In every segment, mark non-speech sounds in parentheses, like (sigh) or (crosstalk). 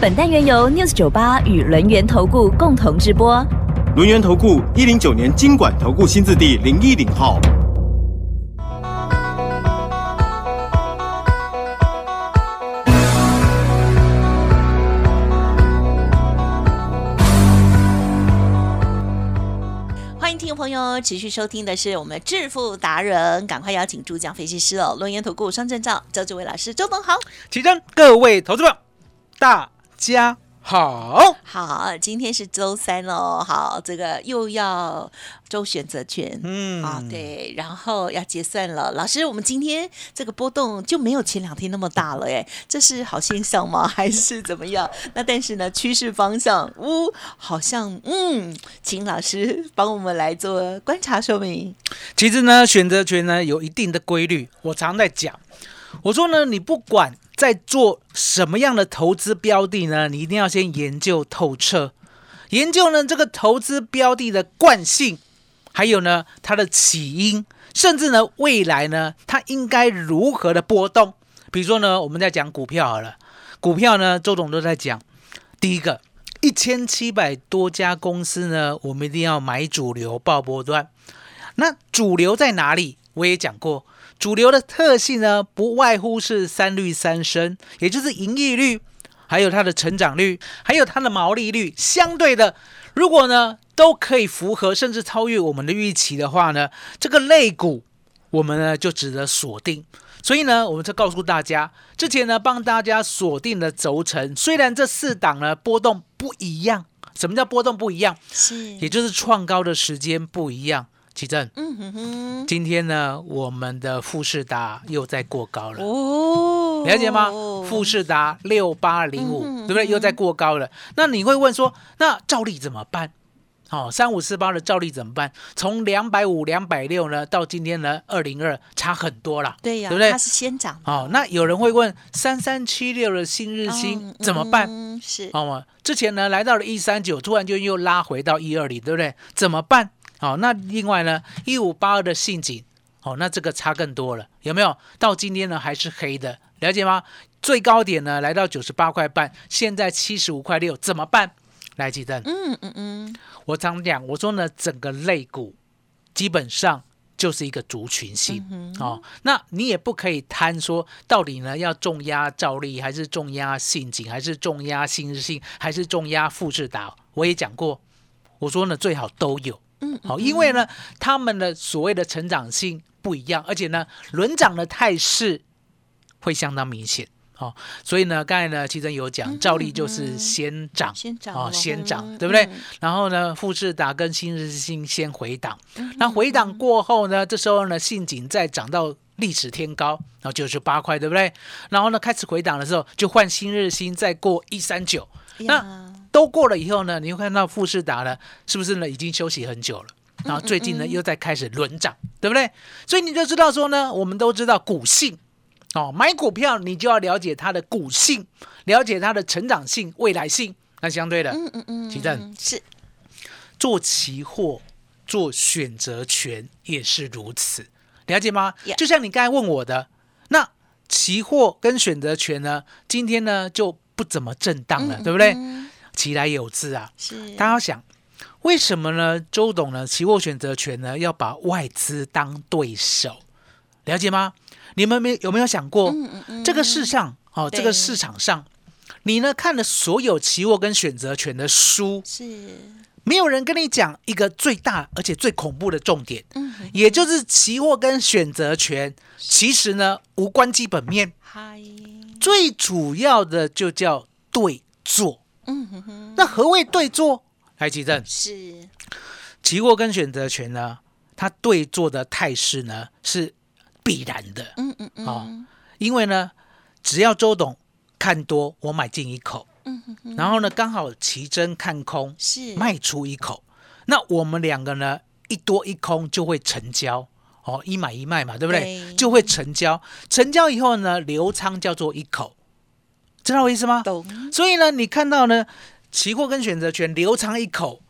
本单元由 News 九八与轮源投顾共同直播。轮源投顾一零九年经管投顾新字第零一零号。欢迎听众朋友持续收听的是我们致富达人，赶快邀请主讲分析师哦，轮研投顾双证照周志伟老师，周董好。起真，各位投资者，大家好。好，今天是周三喽，好，这个又要周选择权，嗯啊，对，然后要结算了。老师，我们今天这个波动就没有前两天那么大了，哎，这是好现象吗？还是怎么样？(laughs) 那但是呢，趋势方向，呜，好像，嗯，请老师帮我们来做观察说明。其实呢，选择权呢有一定的规律，我常在讲，我说呢，你不管在做什么样的投资标的呢，你一定要先研究透彻，研究呢这个投资标的的惯性，还有呢它的起因，甚至呢未来呢它应该如何的波动。比如说呢，我们在讲股票好了，股票呢周董都在讲，第一个一千七百多家公司呢，我们一定要买主流报波段。那主流在哪里？我也讲过，主流的特性呢，不外乎是三率三升，也就是盈利率，还有它的成长率，还有它的毛利率。相对的，如果呢都可以符合甚至超越我们的预期的话呢，这个类股我们呢就值得锁定。所以呢，我们就告诉大家，之前呢帮大家锁定的轴承，虽然这四档呢波动不一样，什么叫波动不一样？是，也就是创高的时间不一样。奇正，嗯哼哼，今天呢，我们的富士达又在过高了，哦了解吗？富士达六八零五，对不对？又在过高了。那你会问说，那照例怎么办？哦，三五四八的照例怎么办？从两百五、两百六呢，到今天呢，二零二差很多了，对呀，对不对它？是先涨，哦，那有人会问，三三七六的新日新嗯怎么办？嗯是，好吗？之前呢来到了一三九，突然就又拉回到一二零，对不对？怎么办？好、那另外呢，一五八二的信锦，哦，那这个差更多了，有没有？到今天呢还是黑的，了解吗？最高点呢来到九十八块半，现在七十五块六，怎么办？来，记得，嗯嗯嗯，我常讲，我说呢，整个类股基本上就是一个族群性、哦，那你也不可以贪说到底呢要重压兆利，还是重压信景，还是重压新日信，还是重压富士达？我也讲过，我说呢最好都有，嗯好、因为呢他们的所谓的成长性不一样，而且呢轮涨的态势会相当明显。哦，所以呢，刚才呢，其实有讲，照例就是先涨，哦，先涨哦先涨，嗯对不对？嗯。然后呢，富士达跟新日新先回档，嗯那回档过后呢，这时候呢，信锦再涨到历史天高，然后九十八块，对不对？然后呢，开始回档的时候，就换新日新再过一三九，那呀都过了以后呢，你会看到富士达呢，是不是呢已经休息很久了？然后最近呢又在开始轮涨，对不对？所以你就知道说呢，我们都知道股性哦，买股票你就要了解它的股性，了解它的成长性、未来性。那相对的，嗯嗯嗯，奇正是做期货、做选择权也是如此，了解吗就像你刚才问我的，那期货跟选择权呢，今天呢就不怎么震荡了，对不对？嗯其来有自啊，是，大家要想，为什么呢？周董呢，期货选择权呢，要把外资当对手，了解吗？你们没有没有想过，嗯嗯嗯这个世上哦，对。这个市场上，你呢看了所有期货跟选择权的书，是，没有人跟你讲一个最大而且最恐怖的重点，嗯，也就是期货跟选择权，其实呢无关基本面，嗨，最主要的就叫对做。嗯哼哼，那何谓对做？来，奇正，是，期货跟选择权呢，它对做的态势呢是必然的，嗯嗯嗯，哦因为呢，只要周董看多，我买进一口，嗯。然后呢刚好奇珍看空，是。卖出一口，那我们两个呢一多一空就会成交。哦，一买一卖嘛，对不对？对。就会成交，成交以后呢，留仓叫做一口，知道我意思吗？懂所以呢，你看到呢，期货跟选择权流仓一口，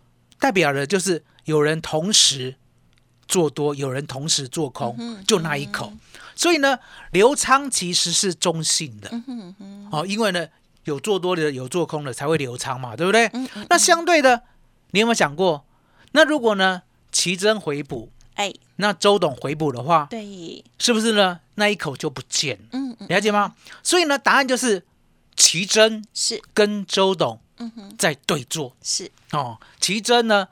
代表的就是有人同时做多，有人同时做空，嗯就那一口。所以呢，流仓其实是中性的，嗯哦，因为呢，有做多的，有做空的才会流仓嘛，对不对？嗯那相对的，你有没有想过，那如果呢，奇珍回补，哎，那周董回补的话，对，是不是呢？那一口就不见了，嗯嗯，了解吗？所以呢，答案就是奇珍是，跟周董嗯哼，在对坐是哦。奇珍呢，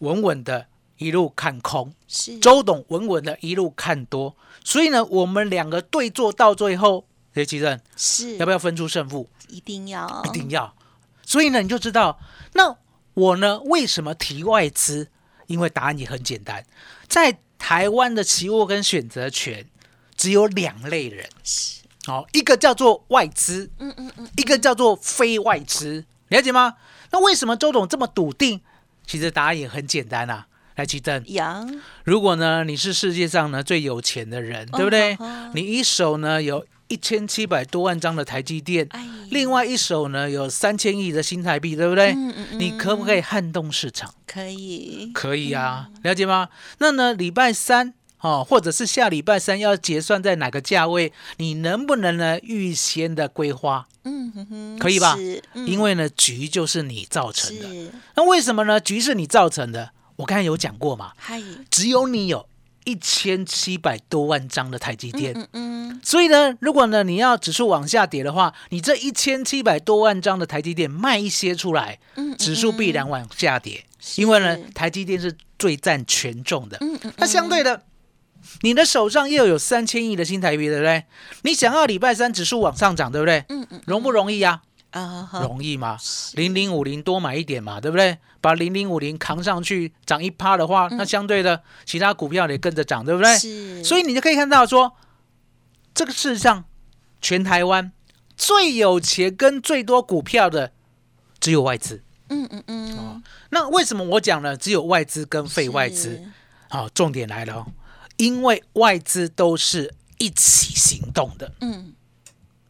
稳稳的一路看空，是，周董稳稳的一路看多。所以呢，我们两个对坐到最后，谁，奇珍是要不要分出胜负？一定要，一定要。所以呢，你就知道，那我呢为什么提外资？因为答案也很简单，在台湾的期货跟选择权只有两类人，是，哦，一个叫做外资，嗯嗯嗯，一个叫做非外资，了解吗？那为什么周董这么笃定？其实答案也很简单啊。来，奇正，羊如果呢你是世界上呢最有钱的人，对不对？你一手呢有一千七百多万张的台积电，哎，另外一手呢有三千亿的新台币，对不对？嗯嗯嗯你可不可以撼动市场？可以，可以啊，了解吗？那呢，礼拜三哦，或者是下礼拜三要结算在哪个价位？你能不能呢预先的规划？嗯哼哼，可以吧因为呢，局就是你造成的。那为什么呢？局是你造成的？我刚才有讲过嘛，嗨，只有你有一千七百多万张的台积电。嗯嗯，所以呢，如果呢你要指数往下跌的话，你这一千七百多万张的台积电卖一些出来，嗯指数必然往下跌，因为呢台积电是最占权重的。嗯嗯，那相对的，你的手上又有三千亿的新台币，对不对？你想要礼拜三指数往上涨，对不对？嗯嗯容不容易呀、啊，哈容易吗？零零五零多买一点嘛，对不对？把零零五零扛上去，涨一趴的话，那相对的其他股票也跟着涨，对不对？是，所以你就可以看到说，这个世上全台湾最有钱跟最多股票的只有外资。嗯嗯嗯，哦那为什么我讲呢只有外资跟非外资？是，好、重点来了哦，因为外资都是一起行动的，嗯，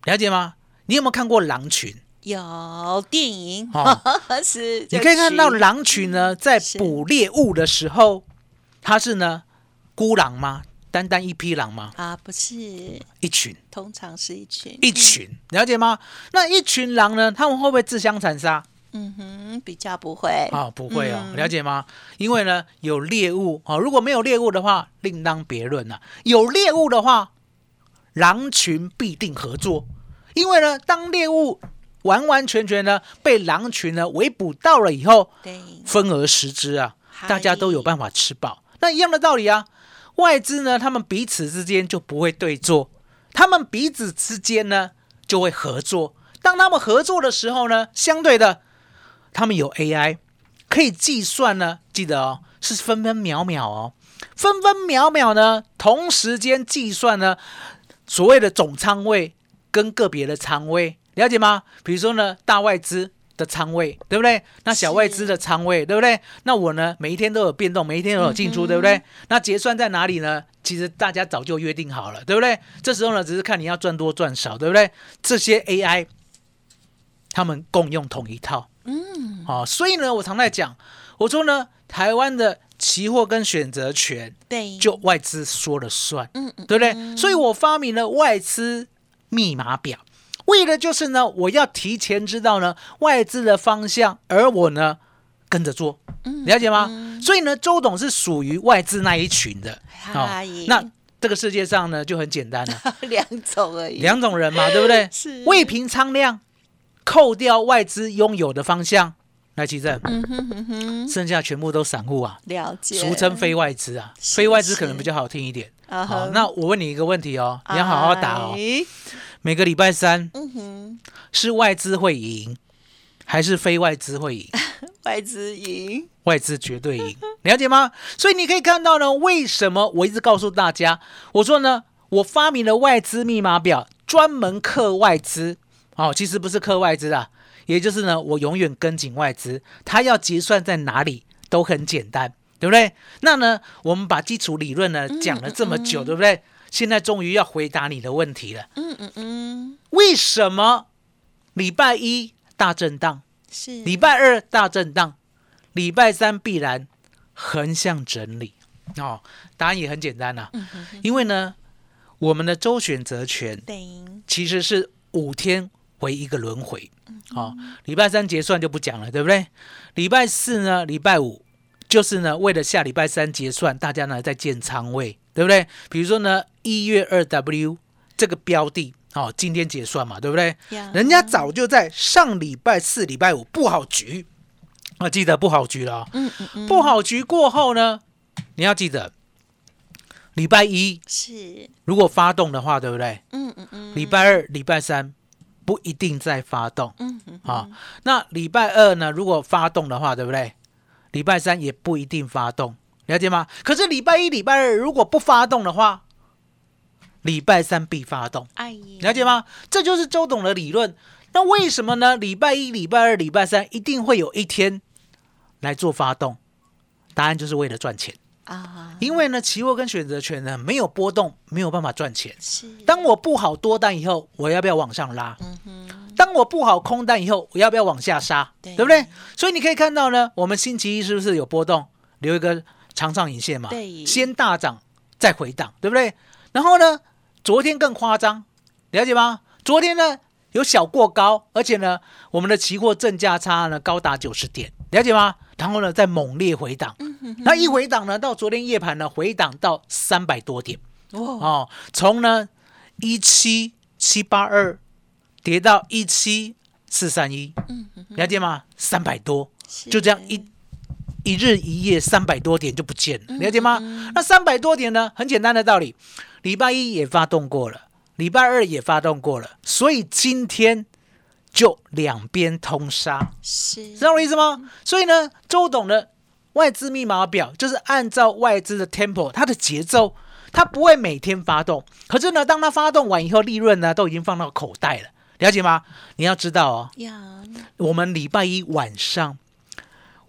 了解吗？你有没有看过狼群？有电影，哦 (laughs) 是，你可以看到狼群呢，在捕猎物的时候，它是呢孤狼吗？单单一匹狼吗？啊，不是，一群通常是一群，一群，了解吗？那一群狼呢，他们会不会自相残杀？嗯哼，比较不会，啊、不会哦，嗯了解吗？因为呢有猎物哦，如果没有猎物的话，另当别论了、有猎物的话，狼群必定合作，因为呢，当猎物完完全全呢被狼群呢围捕到了以后，对，分而食之啊，大家都有办法吃饱。那一样的道理啊，外资呢，他们彼此之间就不会对坐，他们彼此之间呢就会合作。当他们合作的时候呢，相对的，他们有 AI 可以计算呢，记得哦，是分分秒秒哦，分分秒秒呢，同时间计算呢，所谓的总仓位跟个别的仓位，了解吗？比如说呢，大外资的仓位，对不对？那小外资的仓位，对不对？那我呢，每一天都有变动，每一天都有进出，对不对？那结算在哪里呢？其实大家早就约定好了，对不对？这时候呢，只是看你要赚多赚少，对不对？这些 AI 他们共用同一套，嗯，哦，所以呢，我常在讲，我说呢，台湾的期货跟选择权对，就外资说了算，嗯嗯，对不对？所以我发明了外资密码表，为的就是呢，我要提前知道呢外资的方向，而我呢跟着做，了解吗？所以呢，周董是属于外资那一群的，好那这个世界上呢就很简单了，(laughs) 两种而已，两种人嘛，对不对？(laughs) 是。未平仓量，扣掉外资拥有的方向，来齐正，嗯哼哼哼，剩下全部都散户啊，了解，俗称非外资啊，是非外资可能比较好听一点。啊好，那我问你一个问题哦，你要好好答哦。哎。每个礼拜三嗯哼，是外资会赢，还是非外资会赢？(laughs) 外资赢，外资绝对赢，(laughs) 了解吗？所以你可以看到呢，为什么我一直告诉大家，我说呢，我发明了外资密码表，专门克外资。哦，其实不是克外资啊，也就是呢，我永远跟紧外资，它要结算在哪里都很简单，对不对？那呢，我们把基础理论呢讲了这么久，对不对？现在终于要回答你的问题了。嗯嗯嗯，为什么礼拜一大震荡，是礼拜二大震荡，礼拜三必然横向整理？哦，答案也很简单呐、因为呢，我们的周选择权对，其实是五天为一个轮回。哦、礼拜三结算就不讲了，对不对？礼拜四呢，礼拜五就是呢，为了下礼拜三结算，大家呢在建仓位，对不对？比如说呢，一月二 W 这个标的，哦，今天结算嘛，对不对？呀人家早就在上礼拜四、礼拜五布好局，啊，记得布好局了、哦。嗯嗯嗯，布好局过后呢，你要记得，礼拜一是，如果发动的话，对不对？嗯嗯嗯，礼拜二、礼拜三不一定在发动嗯嗯啊。那礼拜二呢？如果发动的话，对不对？礼拜三也不一定发动，了解吗？可是礼拜一、礼拜二如果不发动的话，礼拜三必发动，哎呀，了解吗？这就是周董的理论。那为什么呢？礼拜一、礼拜二、礼拜三一定会有一天来做发动？答案就是为了赚钱。啊，因为呢，期货跟选择权呢没有波动，没有办法赚钱。是，当我布好多单以后，我要不要往上拉？嗯哼，当我布好空单以后，我要不要往下杀？对不对？所以你可以看到呢，我们星期一是不是有波动，留一个长上影线嘛？对先大涨再回档，对不对？然后呢，昨天更夸张，了解吗？昨天呢有小过高，而且呢，我们的期货正价差呢高达九十点，了解吗？然后呢，再猛烈回档，那一回档呢，到昨天夜盘呢回档到三百多点。哦，从呢一七七八二跌到一七四三一，了解吗？三百多，就这样一一日一夜三百多点就不见了，了解吗？那三百多点呢，很简单的道理，礼拜一也发动过了，礼拜二也发动过了，所以今天就两边通杀。是，知道我意思吗？所以呢，周董的外资密码表就是按照外资的 tempo，它的节奏，它不会每天发动。可是呢，当它发动完以后，利润呢都已经放到口袋了，了解吗？你要知道哦，呀，我们礼拜一晚上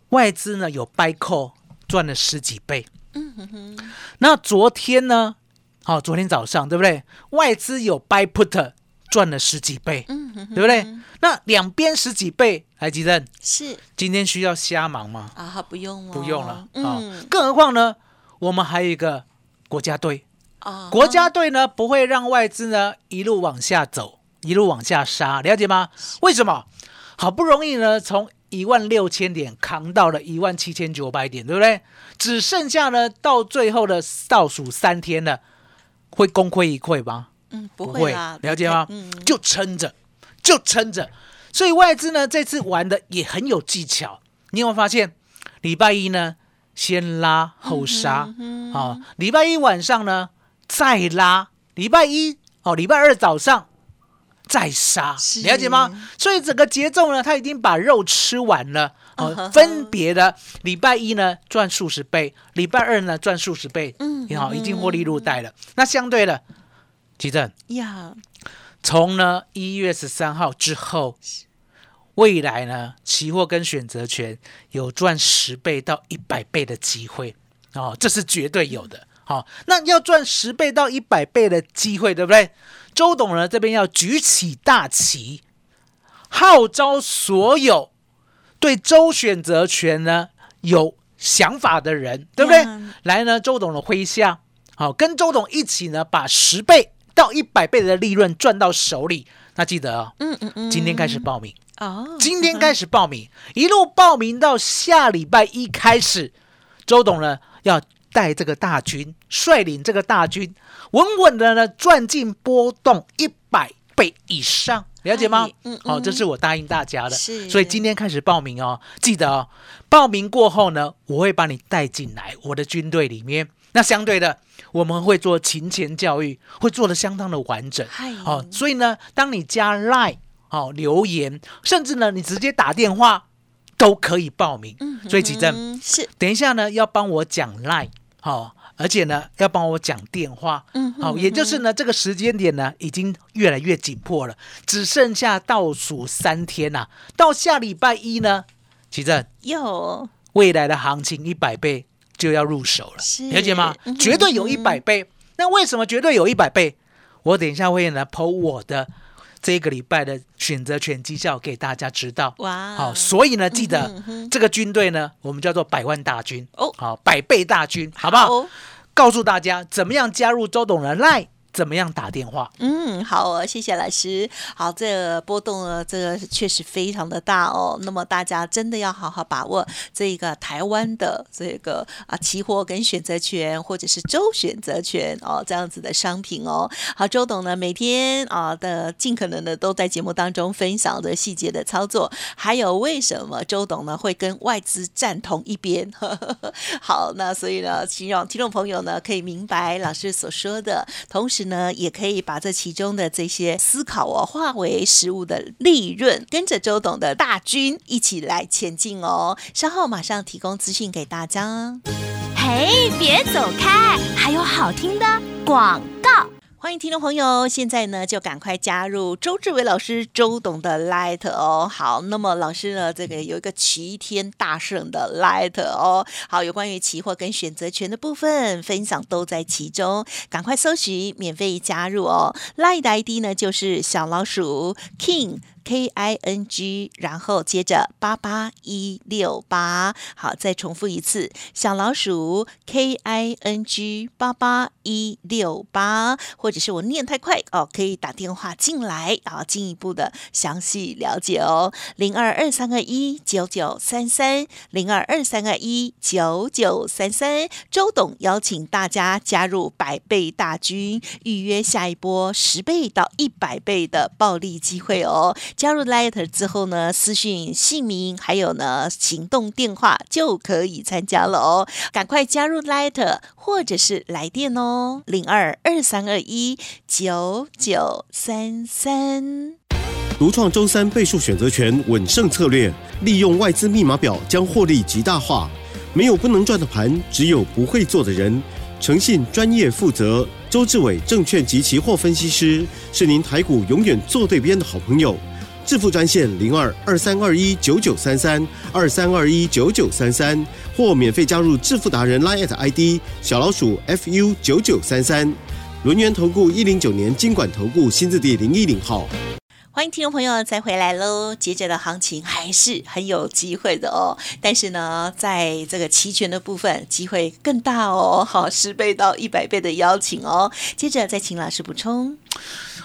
外资呢有 buy call 赚了十几倍。嗯哼哼，那昨天呢？好、昨天早上对不对？外资有 buy put 赚了十几倍，嗯哼哼，对不对？那两边十几倍，来吉正，是今天需要瞎忙吗？啊，不用了，不用了啊、嗯，更何况呢，我们还有一个国家队，啊，国家队呢不会让外资呢一路往下走，一路往下杀，了解吗？为什么？好不容易呢从一万六千点扛到了一万七千九百点，对不对？只剩下呢到最后的倒数三天了，会功亏一篑吗？嗯，不会啦，了解吗？嗯，就撑着，就撑着。所以外资呢这次玩的也很有技巧。你有没有发现，礼拜一呢先拉后杀，嗯哦、礼拜一晚上呢再拉，礼拜一哦，礼拜二早上再杀是，了解吗？所以整个节奏呢，他已经把肉吃完了。哦分别的礼拜一呢赚数十倍，礼拜二呢赚数十倍，嗯你好，已经获利入袋了。那相对的，奇正，呀，从呢一月十三号之后，未来呢期货跟选择权有赚十倍到一百倍的机会哦，这是绝对有的。好、那要赚十倍到一百倍的机会，对不对？周董呢这边要举起大旗，号召所有对周选择权呢有想法的人，对不对？呀来呢，周董的麾下，好，跟周董一起呢，把十倍到一百倍的利润赚到手里。那记得哦，嗯嗯嗯，今天开始报名，哦，今天开始报名，一路报名到下礼拜一开始，周董呢要带这个大军，率领这个大军，稳稳的呢赚进波动一百倍以上，了解吗哎嗯？好、嗯这是我答应大家的，是所以今天开始报名哦，记得哦，报名过后呢，我会把你带进来我的军队里面。那相对的，我们会做勤前教育，会做的相当的完整。嗨好、所以呢，当你加 Line 好、留言，甚至呢你直接打电话都可以报名。所以启正，嗯是等一下呢要帮我讲 Line 好、而且呢要帮我讲电话。嗯好，也就是呢这个时间点呢已经越来越紧迫了，只剩下倒数三天呐、到下礼拜一呢，其正有未来的行情一百倍就要入手了，了解吗嗯？绝对有一百倍。那为什么绝对有一百倍？我等一下会来剖我的这个礼拜的选择权绩效给大家知道。哇好，所以呢，记嗯得这个军队呢，我们叫做百万大军哦好，百倍大军，好不好？哦告诉大家怎么样加入周董的 Line，怎么样打电话。嗯，好哦，谢谢老师。好，这个波动呢，这个确实非常的大哦。那么大家真的要好好把握这个台湾的这个啊期货跟选择权，或者是周选择权哦这样子的商品哦。好，周董呢每天啊的尽可能的都在节目当中分享的细节的操作，还有为什么周董呢会跟外资站同一边。(laughs) 好，那所以呢，希望听众朋友呢可以明白老师所说的，同时，也可以把这其中的这些思考哦，化为实物的利润，跟着周董的大军一起来前进哦。稍后马上提供资讯给大家。嘿，别走开，还有好听的广告。欢迎听众朋友，现在呢就赶快加入周志伟老师周董的 Light 哦。好，那么老师呢，这个有一个齐天大圣的 Light 哦。好，有关于期货跟选择权的部分分享都在其中，赶快搜寻免费加入哦。Light 的 ID 呢就是小老鼠 King。K I N G，然后接着八八一六八，好，再重复一次，小老鼠 K I N G 八八一六八，或者是我念太快哦，可以打电话进来啊，进一步的详细了解哦，零二二三二一九九三三，零二二三二一九九三三，周董邀请大家加入百倍大军，预约下一波十倍到一百倍的暴利机会哦。加入 Light 之后呢，私讯姓名还有呢行动电话就可以参加了哦。赶快加入 Light 或者是来电哦，零二二三二一九九三三。独创周三倍数选择权稳胜策略，利用外资密码表将获利极大化。没有不能赚的盘，只有不会做的人。诚信、专业、负责，周志伟证券及期货分析师是您台股永远做对边的好朋友。致富专线零二二三二一九九三三二三二一九九三三，或免费加入致富达人 Line at ID 小老鼠 fu 九九三三。轮源投顾一零九年经管投顾新字第零一零号。欢迎听众朋友再回来喽！接着的行情还是很有机会的哦，但是呢，在这个期权的部分，机会更大哦，好，十倍到一百倍的邀请哦。接着再请老师补充。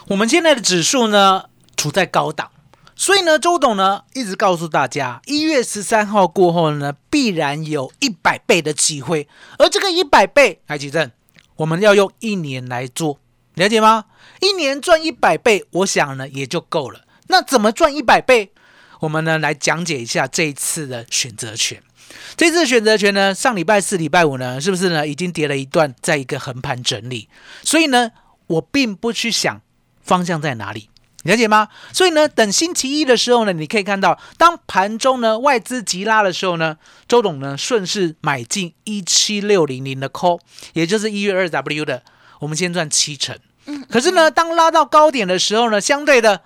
我们现在的指数呢处在高档，所以呢，周董呢一直告诉大家，一月十三号过后呢，必然有一百倍的机会，而这个一百倍，海奇正，我们要用一年来做，了解吗？一年赚一百倍，我想呢也就够了。那怎么赚一百倍？我们呢来讲解一下这一次的选择权。这次选择权呢，上礼拜四、礼拜五呢，是不是呢已经跌了一段，在一个横盘整理？所以呢，我并不去想方向在哪里，了解吗？所以呢，等星期一的时候呢，你可以看到，当盘中呢外资急拉的时候呢，周董呢顺势买进一七六零零的 call，也就是一月二 W 的，我们先赚七成。可是呢，当拉到高点的时候呢，相对的，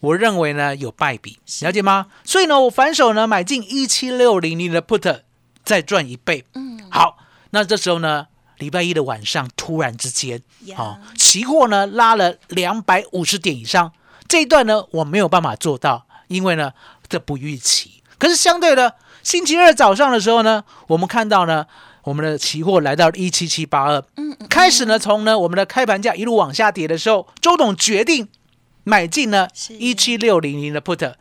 我认为呢有败笔，了解吗？所以呢，我反手呢买进一七六零零的 put，再赚一倍。嗯，好，那这时候呢，礼拜一的晚上突然之间，呀好、期货呢拉了两百五十点以上，这一段呢我没有办法做到，因为呢这不预期。可是相对的，星期二早上的时候呢，我们看到呢。我们的期货来到一七七八二，嗯，开始呢，从呢我们的开盘价一路往下跌的时候，周董决定买进呢一七六零零的 put，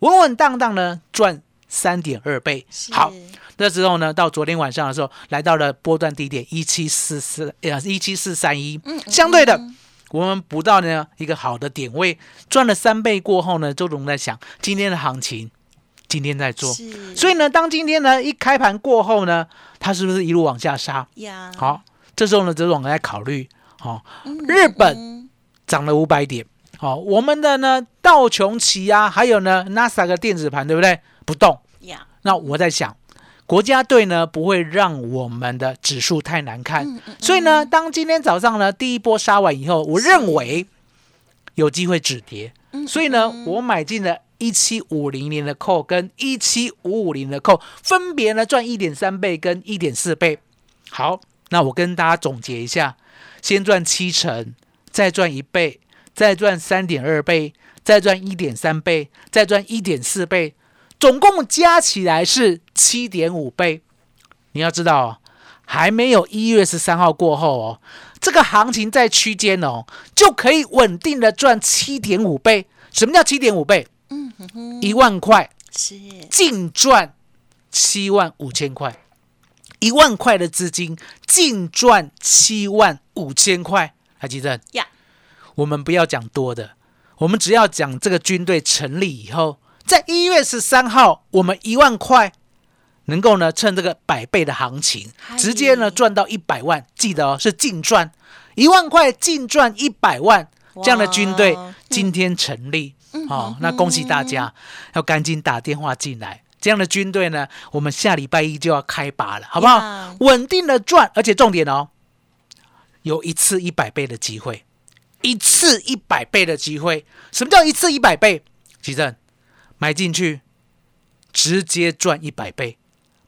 稳稳当当呢赚三点二倍。好，那时候呢，到昨天晚上的时候，来到了波段低点一七四四呃一七四三一，相对的。我们不到呢一个好的点位，赚了三倍过后呢，周董在想今天的行情，今天在做，所以呢，当今天呢一开盘过后呢，它是不是一路往下杀？呀，好，这时候呢，周董在考虑，好、日本嗯涨了五百点，好、我们的呢道琼奇啊，还有呢 NASA 的电子盘，对不对？不动。呀，那我在想，国家队呢不会让我们的指数太难看，所以呢，当今天早上呢第一波杀完以后，我认为有机会止跌，所以呢，我买进了一七五零年的扣跟一七五五零的扣，分别呢赚一点三倍跟一点四倍。好，那我跟大家总结一下，先赚七成，再赚一倍，再赚三点二倍，再赚一点三倍，再赚一点四倍。总共加起来是七点五倍。你要知道，还没有一月十三号过后哦，这个行情在区间哦，就可以稳定的赚七点五倍。什么叫七点五倍？嗯哼哼，一万块是净赚七万五千块，一万块的资金净赚七万五千块。还记得呀？我们不要讲多的，我们只要讲这个军队成立以后。在一月十三号，我们一万块能够呢，趁这个百倍的行情，直接呢赚到一百万。记得哦，是净赚一万块，净赚一百万。这样的军队今天成立，好，那恭喜大家，要赶紧打电话进来。这样的军队呢，我们下礼拜一就要开拔了，好不好？稳定的赚，而且重点哦，有一次一百倍的机会，一次一百倍的机会。什么叫一次一百倍？奇正。买进去，直接赚一百倍，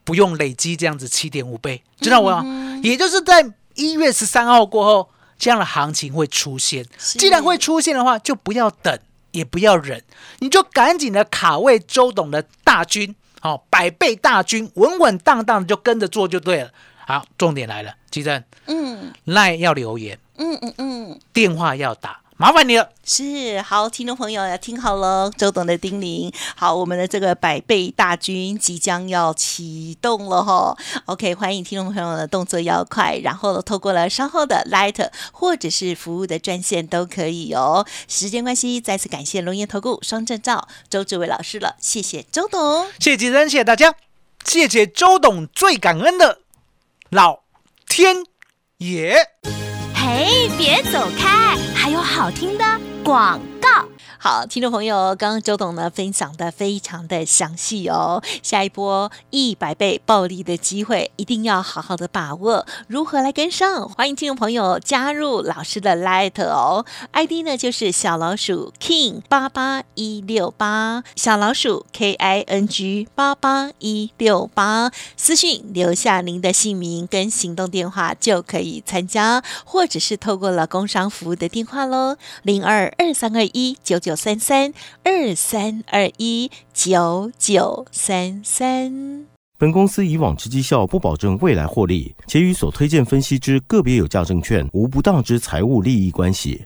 不用累积这样子七点五倍，知道我吗？也就是在一月十三号过后，这样的行情会出现。既然会出现的话，就不要等，也不要忍，你就赶紧的卡位周董的大军，好，百倍大军，稳稳当当的就跟着做就对了。好，重点来了，基正，嗯，赖要留言，嗯嗯嗯，电话要打。麻烦你了，是好，听众朋友要听好了，周董的叮咛。好，我们的这个百倍大军即将要启动了哈。OK，欢迎听众朋友的动作要快，然后透过了稍后的 Light 或者是服务的专线都可以哦。时间关系，再次感谢龙岩投顾双证照周志伟老师了，谢谢周董，谢谢吉生，谢谢大家，谢谢周董，最感恩的老天爷。哎，别走开，还有好听的广。好，听众朋友，刚刚周董呢分享的非常的详细哦。下一波一百倍暴利的机会，一定要好好的把握。如何来跟上？欢迎听众朋友加入老师的 Light 哦，ID 呢就是小老鼠 King 八八一六八，小老鼠 K I N G 八八一六八，私讯留下您的姓名跟行动电话就可以参加，或者是透过了工商服务的电话喽，零二二三二一九九。九三三二三二一九九三三。本公司以往之绩效不保证未来获利，且与所推荐分析之个别有价证券无不当之财务利益关系。